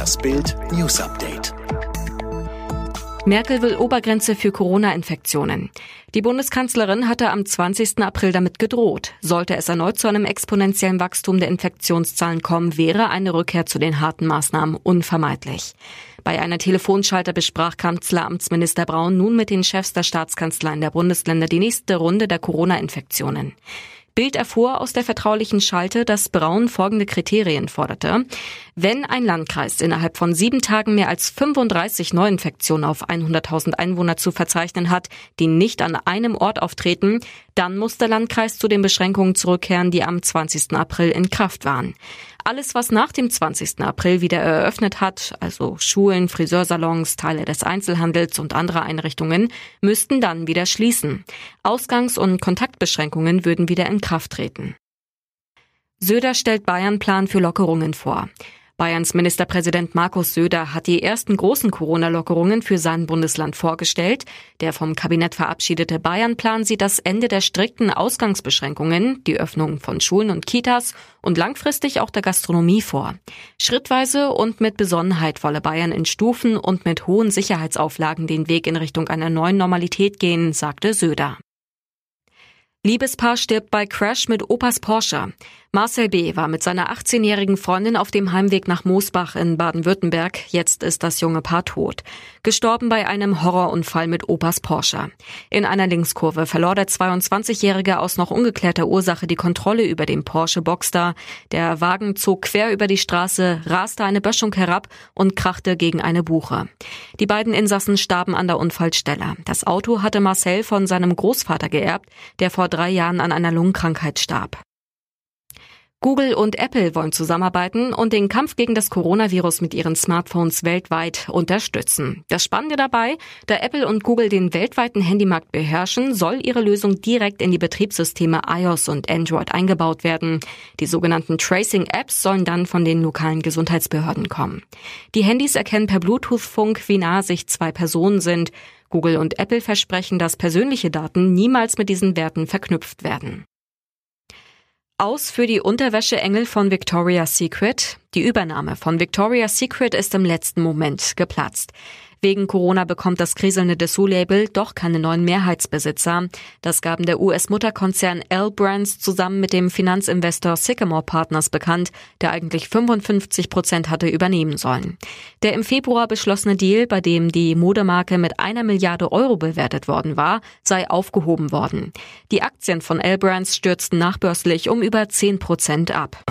Das Bild News Update. Merkel will Obergrenze für Corona-Infektionen. Die Bundeskanzlerin hatte am 20. April damit gedroht. Sollte es erneut zu einem exponentiellen Wachstum der Infektionszahlen kommen, wäre eine Rückkehr zu den harten Maßnahmen unvermeidlich. Bei einer Telefonschalte besprach Kanzleramtsminister Braun nun mit den Chefs der Staatskanzleien der Bundesländer die nächste Runde der Corona-Infektionen. Bild erfuhr aus der vertraulichen Schalte, dass Braun folgende Kriterien forderte. Wenn ein Landkreis innerhalb von sieben Tagen mehr als 35 Neuinfektionen auf 100.000 Einwohner zu verzeichnen hat, die nicht an einem Ort auftreten, dann muss der Landkreis zu den Beschränkungen zurückkehren, die am 20. April in Kraft waren. Alles, was nach dem 20. April wieder eröffnet hat, also Schulen, Friseursalons, Teile des Einzelhandels und andere Einrichtungen, müssten dann wieder schließen. Ausgangs- und Kontaktbeschränkungen würden wieder in Kraft treten. Söder stellt Bayern Plan für Lockerungen vor. Bayerns Ministerpräsident Markus Söder hat die ersten großen Corona-Lockerungen für sein Bundesland vorgestellt. Der vom Kabinett verabschiedete Bayern-Plan sieht das Ende der strikten Ausgangsbeschränkungen, die Öffnung von Schulen und Kitas und langfristig auch der Gastronomie vor. Schrittweise und mit Besonnenheit wolle Bayern in Stufen und mit hohen Sicherheitsauflagen den Weg in Richtung einer neuen Normalität gehen, sagte Söder. Liebespaar stirbt bei Crash mit Opas Porsche. Marcel B. war mit seiner 18-jährigen Freundin auf dem Heimweg nach Moosbach in Baden-Württemberg. Jetzt ist das junge Paar tot. Gestorben bei einem Horrorunfall mit Opas Porsche. In einer Linkskurve verlor der 22-Jährige aus noch ungeklärter Ursache die Kontrolle über den Porsche Boxster. Der Wagen zog quer über die Straße, raste eine Böschung herab und krachte gegen eine Buche. Die beiden Insassen starben an der Unfallstelle. Das Auto hatte Marcel von seinem Großvater geerbt, der vor drei Jahren an einer Lungenkrankheit starb. Google und Apple wollen zusammenarbeiten und den Kampf gegen das Coronavirus mit ihren Smartphones weltweit unterstützen. Das Spannende dabei, da Apple und Google den weltweiten Handymarkt beherrschen, soll ihre Lösung direkt in die Betriebssysteme iOS und Android eingebaut werden. Die sogenannten Tracing-Apps sollen dann von den lokalen Gesundheitsbehörden kommen. Die Handys erkennen per Bluetooth-Funk, wie nah sich zwei Personen sind. Google und Apple versprechen, dass persönliche Daten niemals mit diesen Werten verknüpft werden. Aus für die Unterwäscheengel von Victoria's Secret. Die Übernahme von Victoria's Secret ist im letzten Moment geplatzt. Wegen Corona bekommt das kriselnde Dessous-Label doch keine neuen Mehrheitsbesitzer. Das gaben der US-Mutterkonzern L Brands zusammen mit dem Finanzinvestor Sycamore Partners bekannt, der eigentlich 55 Prozent hatte übernehmen sollen. Der im Februar beschlossene Deal, bei dem die Modemarke mit einer Milliarde Euro bewertet worden war, sei aufgehoben worden. Die Aktien von L Brands stürzten nachbörslich um über 10 Prozent ab.